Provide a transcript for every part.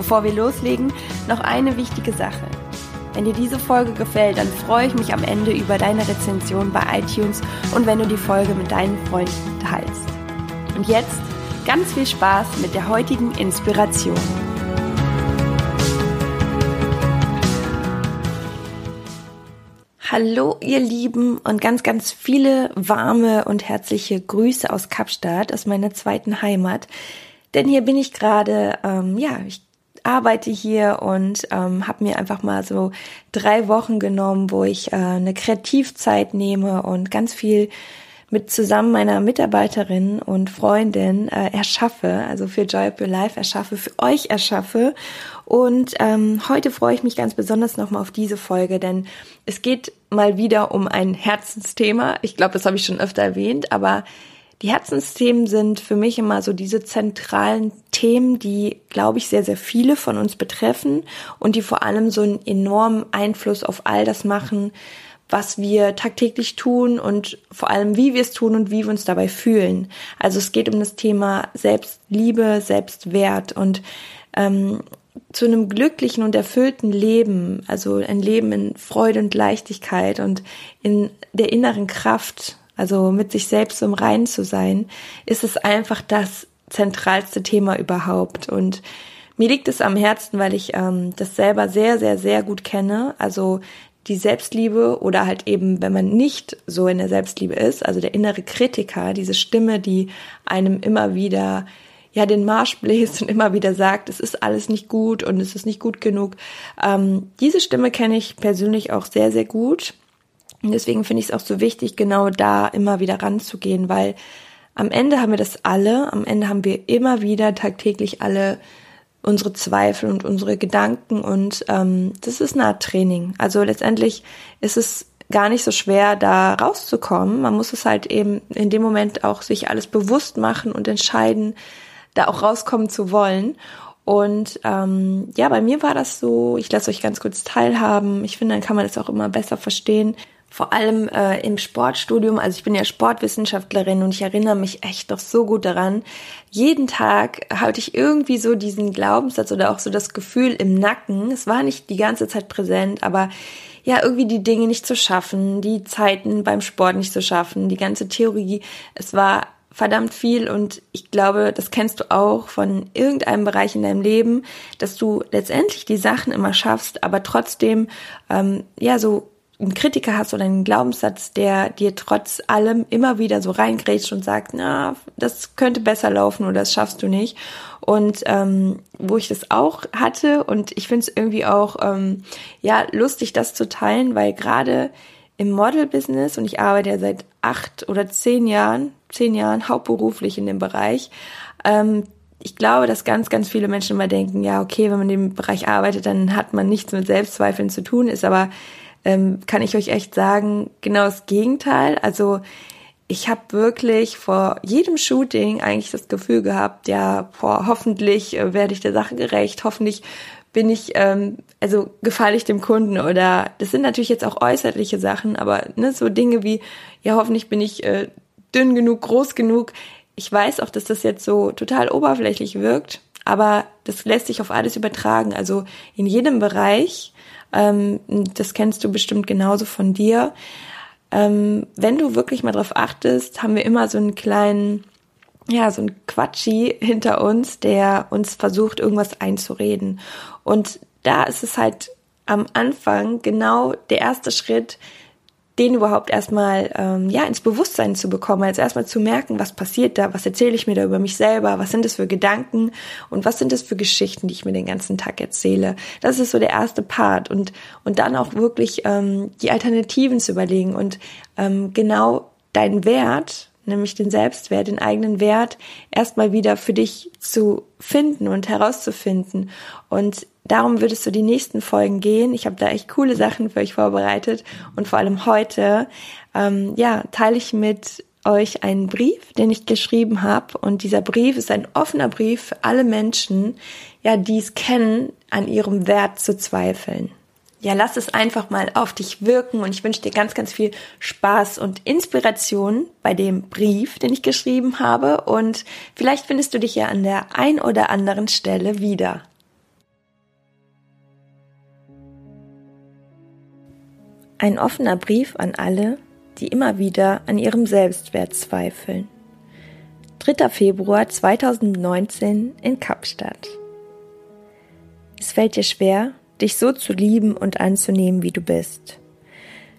Bevor wir loslegen, noch eine wichtige Sache. Wenn dir diese Folge gefällt, dann freue ich mich am Ende über deine Rezension bei iTunes und wenn du die Folge mit deinen Freunden teilst. Und jetzt ganz viel Spaß mit der heutigen Inspiration. Hallo ihr Lieben und ganz, ganz viele warme und herzliche Grüße aus Kapstadt, aus meiner zweiten Heimat. Denn hier bin ich gerade, ähm, ja, ich arbeite hier und ähm, habe mir einfach mal so drei Wochen genommen, wo ich äh, eine Kreativzeit nehme und ganz viel mit zusammen meiner Mitarbeiterin und Freundin äh, erschaffe, also für Joy Up Your Life erschaffe, für euch erschaffe. Und ähm, heute freue ich mich ganz besonders nochmal auf diese Folge, denn es geht mal wieder um ein Herzensthema. Ich glaube, das habe ich schon öfter erwähnt, aber die Herzensthemen sind für mich immer so diese zentralen Themen, die, glaube ich, sehr, sehr viele von uns betreffen und die vor allem so einen enormen Einfluss auf all das machen, was wir tagtäglich tun und vor allem, wie wir es tun und wie wir uns dabei fühlen. Also es geht um das Thema Selbstliebe, Selbstwert und ähm, zu einem glücklichen und erfüllten Leben, also ein Leben in Freude und Leichtigkeit und in der inneren Kraft, also mit sich selbst im Reinen zu sein, ist es einfach das zentralste Thema überhaupt. Und mir liegt es am Herzen, weil ich ähm, das selber sehr, sehr, sehr gut kenne. Also die Selbstliebe oder halt eben, wenn man nicht so in der Selbstliebe ist, also der innere Kritiker, diese Stimme, die einem immer wieder ja den Marsch bläst und immer wieder sagt, es ist alles nicht gut und es ist nicht gut genug. Ähm, diese Stimme kenne ich persönlich auch sehr, sehr gut. Und deswegen finde ich es auch so wichtig, genau da immer wieder ranzugehen, weil am Ende haben wir das alle, am Ende haben wir immer wieder tagtäglich alle unsere Zweifel und unsere Gedanken und ähm, das ist eine Art Training. Also letztendlich ist es gar nicht so schwer, da rauszukommen. Man muss es halt eben in dem Moment auch sich alles bewusst machen und entscheiden, da auch rauskommen zu wollen. Und ähm, ja, bei mir war das so, ich lasse euch ganz kurz teilhaben. Ich finde, dann kann man das auch immer besser verstehen. Vor allem äh, im Sportstudium, also ich bin ja Sportwissenschaftlerin und ich erinnere mich echt doch so gut daran. Jeden Tag hatte ich irgendwie so diesen Glaubenssatz oder auch so das Gefühl im Nacken. Es war nicht die ganze Zeit präsent, aber ja, irgendwie die Dinge nicht zu schaffen, die Zeiten beim Sport nicht zu schaffen, die ganze Theorie. Es war verdammt viel und ich glaube, das kennst du auch von irgendeinem Bereich in deinem Leben, dass du letztendlich die Sachen immer schaffst, aber trotzdem ähm, ja so einen Kritiker hast oder einen Glaubenssatz, der dir trotz allem immer wieder so reingrätscht und sagt, na, das könnte besser laufen oder das schaffst du nicht. Und ähm, wo ich das auch hatte und ich finde es irgendwie auch ähm, ja lustig, das zu teilen, weil gerade im Model-Business und ich arbeite ja seit acht oder zehn Jahren, zehn Jahren hauptberuflich in dem Bereich. Ähm, ich glaube, dass ganz, ganz viele Menschen immer denken, ja, okay, wenn man in dem Bereich arbeitet, dann hat man nichts mit Selbstzweifeln zu tun, ist aber, ähm, kann ich euch echt sagen, genau das Gegenteil. Also ich habe wirklich vor jedem Shooting eigentlich das Gefühl gehabt, ja, boah, hoffentlich äh, werde ich der Sache gerecht, hoffentlich bin ich, ähm, also gefalle ich dem Kunden oder das sind natürlich jetzt auch äußerliche Sachen, aber ne, so Dinge wie, ja, hoffentlich bin ich äh, dünn genug, groß genug. Ich weiß auch, dass das jetzt so total oberflächlich wirkt, aber das lässt sich auf alles übertragen. Also in jedem Bereich, ähm, das kennst du bestimmt genauso von dir. Ähm, wenn du wirklich mal drauf achtest, haben wir immer so einen kleinen ja, so ein Quatschi hinter uns, der uns versucht, irgendwas einzureden. Und da ist es halt am Anfang genau der erste Schritt, den überhaupt erstmal ähm, ja ins Bewusstsein zu bekommen, also erstmal zu merken, was passiert da, was erzähle ich mir da über mich selber, was sind das für Gedanken und was sind das für Geschichten, die ich mir den ganzen Tag erzähle. Das ist so der erste Part und und dann auch wirklich ähm, die Alternativen zu überlegen und ähm, genau deinen Wert nämlich den Selbstwert, den eigenen Wert erstmal wieder für dich zu finden und herauszufinden. Und darum würdest du die nächsten Folgen gehen. Ich habe da echt coole Sachen für euch vorbereitet und vor allem heute, ähm, ja, teile ich mit euch einen Brief, den ich geschrieben habe. Und dieser Brief ist ein offener Brief für alle Menschen, ja, die es kennen, an ihrem Wert zu zweifeln ja, lass es einfach mal auf dich wirken und ich wünsche dir ganz, ganz viel Spaß und Inspiration bei dem Brief, den ich geschrieben habe und vielleicht findest du dich ja an der ein oder anderen Stelle wieder. Ein offener Brief an alle, die immer wieder an ihrem Selbstwert zweifeln. 3. Februar 2019 in Kapstadt. Es fällt dir schwer, dich so zu lieben und anzunehmen, wie du bist.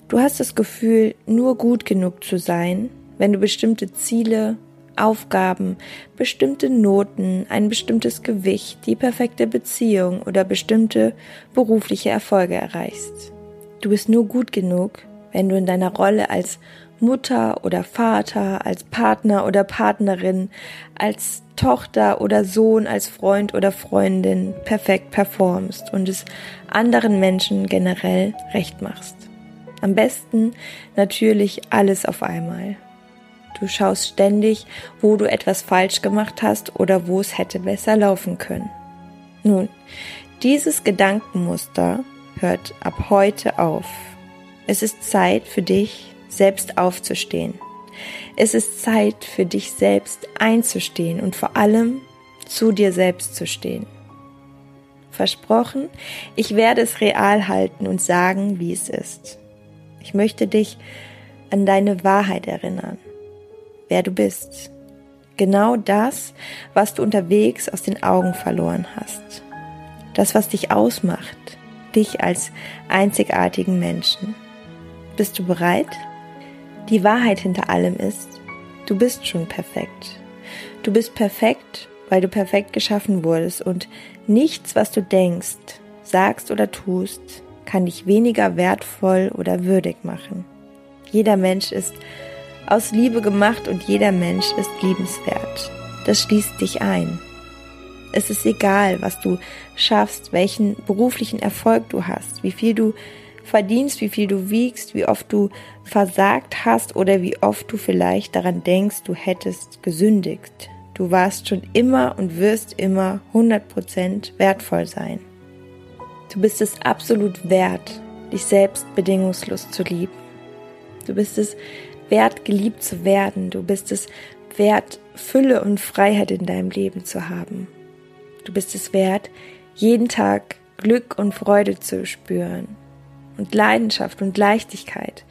Du hast das Gefühl, nur gut genug zu sein, wenn du bestimmte Ziele, Aufgaben, bestimmte Noten, ein bestimmtes Gewicht, die perfekte Beziehung oder bestimmte berufliche Erfolge erreichst. Du bist nur gut genug, wenn du in deiner Rolle als Mutter oder Vater, als Partner oder Partnerin, als Tochter oder Sohn, als Freund oder Freundin perfekt performst und es anderen Menschen generell recht machst. Am besten natürlich alles auf einmal. Du schaust ständig, wo du etwas falsch gemacht hast oder wo es hätte besser laufen können. Nun, dieses Gedankenmuster hört ab heute auf. Es ist Zeit für dich, selbst aufzustehen. Es ist Zeit für dich selbst einzustehen und vor allem zu dir selbst zu stehen. Versprochen, ich werde es real halten und sagen, wie es ist. Ich möchte dich an deine Wahrheit erinnern, wer du bist. Genau das, was du unterwegs aus den Augen verloren hast. Das, was dich ausmacht, dich als einzigartigen Menschen. Bist du bereit? Die Wahrheit hinter allem ist, du bist schon perfekt. Du bist perfekt, weil du perfekt geschaffen wurdest und nichts, was du denkst, sagst oder tust, kann dich weniger wertvoll oder würdig machen. Jeder Mensch ist aus Liebe gemacht und jeder Mensch ist liebenswert. Das schließt dich ein. Es ist egal, was du schaffst, welchen beruflichen Erfolg du hast, wie viel du verdienst, wie viel du wiegst, wie oft du versagt hast oder wie oft du vielleicht daran denkst, du hättest gesündigt. Du warst schon immer und wirst immer 100% wertvoll sein. Du bist es absolut wert, dich selbst bedingungslos zu lieben. Du bist es wert, geliebt zu werden. Du bist es wert, Fülle und Freiheit in deinem Leben zu haben. Du bist es wert, jeden Tag Glück und Freude zu spüren und Leidenschaft und Leichtigkeit.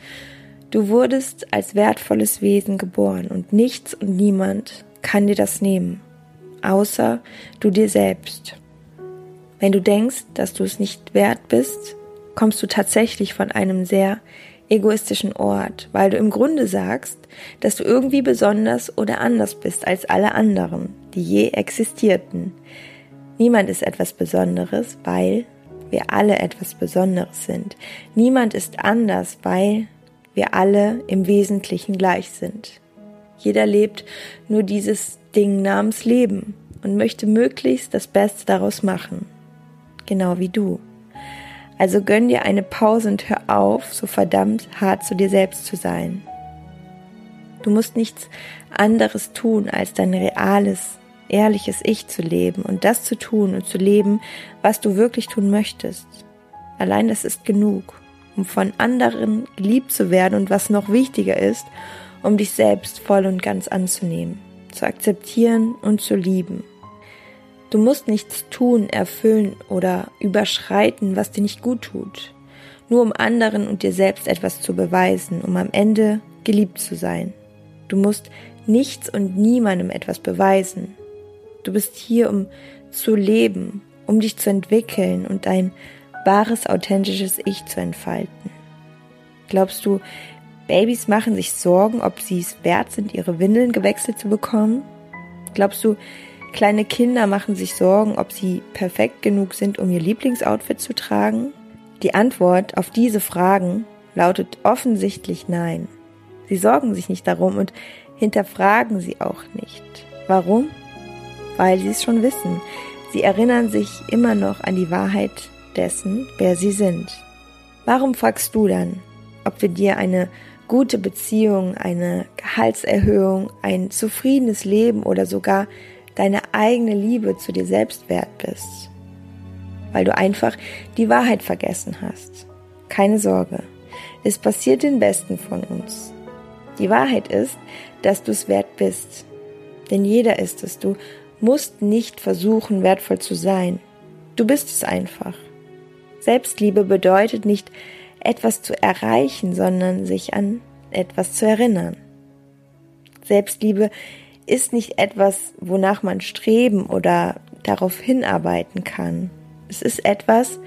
Du wurdest als wertvolles Wesen geboren und nichts und niemand kann dir das nehmen, außer du dir selbst. Wenn du denkst, dass du es nicht wert bist, kommst du tatsächlich von einem sehr egoistischen Ort, weil du im Grunde sagst, dass du irgendwie besonders oder anders bist als alle anderen, die je existierten. Niemand ist etwas Besonderes, weil wir alle etwas Besonderes sind. Niemand ist anders, weil wir alle im Wesentlichen gleich sind. Jeder lebt nur dieses Ding namens Leben und möchte möglichst das Beste daraus machen. Genau wie du. Also gönn dir eine Pause und hör auf, so verdammt hart zu dir selbst zu sein. Du musst nichts anderes tun, als dein reales, ehrliches Ich zu leben und das zu tun und zu leben, was du wirklich tun möchtest. Allein das ist genug, um von anderen geliebt zu werden und was noch wichtiger ist, um dich selbst voll und ganz anzunehmen, zu akzeptieren und zu lieben. Du musst nichts tun, erfüllen oder überschreiten, was dir nicht gut tut, nur um anderen und dir selbst etwas zu beweisen, um am Ende geliebt zu sein. Du musst nichts und niemandem etwas beweisen, Du bist hier, um zu leben, um dich zu entwickeln und dein wahres, authentisches Ich zu entfalten. Glaubst du, Babys machen sich Sorgen, ob sie es wert sind, ihre Windeln gewechselt zu bekommen? Glaubst du, kleine Kinder machen sich Sorgen, ob sie perfekt genug sind, um ihr Lieblingsoutfit zu tragen? Die Antwort auf diese Fragen lautet offensichtlich nein. Sie sorgen sich nicht darum und hinterfragen sie auch nicht. Warum? Weil sie es schon wissen. Sie erinnern sich immer noch an die Wahrheit dessen, wer sie sind. Warum fragst du dann, ob wir dir eine gute Beziehung, eine Gehaltserhöhung, ein zufriedenes Leben oder sogar deine eigene Liebe zu dir selbst wert bist? Weil du einfach die Wahrheit vergessen hast. Keine Sorge, es passiert den Besten von uns. Die Wahrheit ist, dass du es wert bist. Denn jeder ist es. Du musst nicht versuchen, wertvoll zu sein. Du bist es einfach. Selbstliebe bedeutet nicht, etwas zu erreichen, sondern sich an etwas zu erinnern. Selbstliebe ist nicht etwas, wonach man streben oder darauf hinarbeiten kann. Es ist etwas,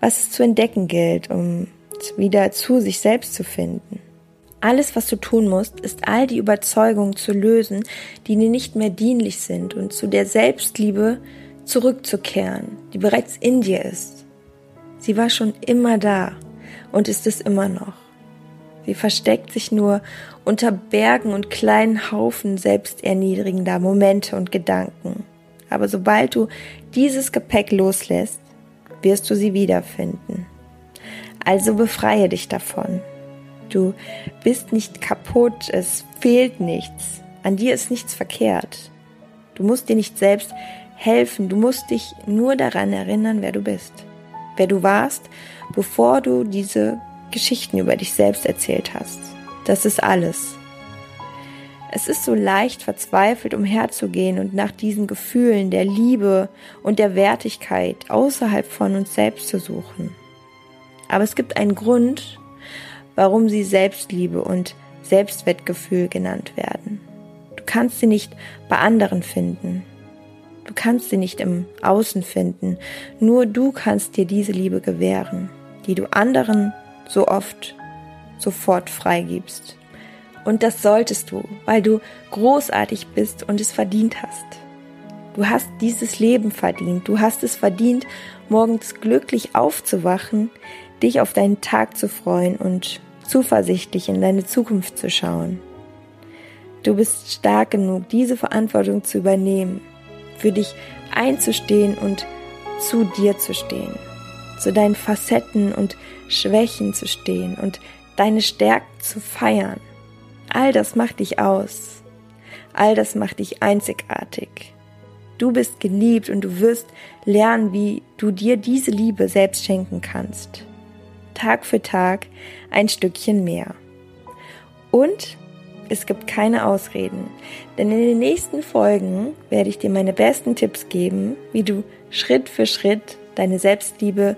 was es zu entdecken gilt, um wieder zu sich selbst zu finden. Alles, was du tun musst, ist all die Überzeugungen zu lösen, die dir nicht mehr dienlich sind und zu der Selbstliebe zurückzukehren, die bereits in dir ist. Sie war schon immer da und ist es immer noch. Sie versteckt sich nur unter Bergen und kleinen Haufen selbsterniedrigender Momente und Gedanken. Aber sobald du dieses Gepäck loslässt, wirst du sie wiederfinden. Also befreie dich davon. Du bist nicht kaputt, es fehlt nichts. An dir ist nichts verkehrt. Du musst dir nicht selbst helfen, du musst dich nur daran erinnern, wer du bist. Wer du warst, bevor du diese Geschichten über dich selbst erzählt hast. Das ist alles. Es ist so leicht, verzweifelt umherzugehen und nach diesen Gefühlen der Liebe und der Wertigkeit außerhalb von uns selbst zu suchen. Aber es gibt einen Grund, warum sie Selbstliebe und Selbstwertgefühl genannt werden. Du kannst sie nicht bei anderen finden. Du kannst sie nicht im Außen finden. Nur du kannst dir diese Liebe gewähren, die du anderen so oft sofort freigibst. Und das solltest du, weil du großartig bist und es verdient hast. Du hast dieses Leben verdient. Du hast es verdient, morgens glücklich aufzuwachen, dich auf deinen Tag zu freuen und zuversichtlich in deine Zukunft zu schauen. Du bist stark genug, diese Verantwortung zu übernehmen, für dich einzustehen und zu dir zu stehen, zu deinen Facetten und Schwächen zu stehen und deine Stärken zu feiern. All das macht dich aus. All das macht dich einzigartig. Du bist geliebt und du wirst lernen, wie du dir diese Liebe selbst schenken kannst. Tag für Tag ein Stückchen mehr. Und es gibt keine Ausreden, denn in den nächsten Folgen werde ich dir meine besten Tipps geben, wie du Schritt für Schritt deine Selbstliebe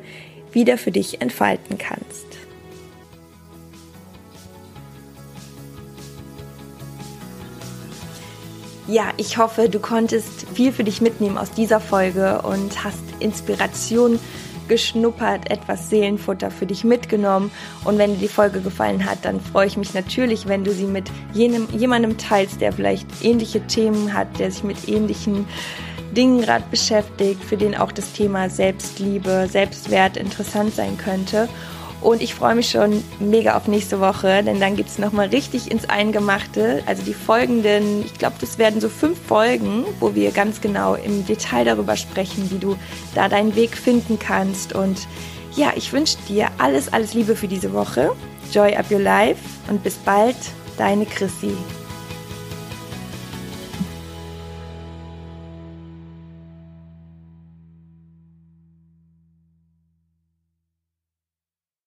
wieder für dich entfalten kannst. Ja, ich hoffe, du konntest viel für dich mitnehmen aus dieser Folge und hast Inspiration geschnuppert, etwas Seelenfutter für dich mitgenommen. Und wenn dir die Folge gefallen hat, dann freue ich mich natürlich, wenn du sie mit jenem, jemandem teilst, der vielleicht ähnliche Themen hat, der sich mit ähnlichen Dingen gerade beschäftigt, für den auch das Thema Selbstliebe, Selbstwert interessant sein könnte. Und ich freue mich schon mega auf nächste Woche, denn dann geht es nochmal richtig ins Eingemachte. Also die folgenden, ich glaube, das werden so fünf Folgen, wo wir ganz genau im Detail darüber sprechen, wie du da deinen Weg finden kannst. Und ja, ich wünsche dir alles, alles Liebe für diese Woche. Joy up your life und bis bald, deine Chrissy.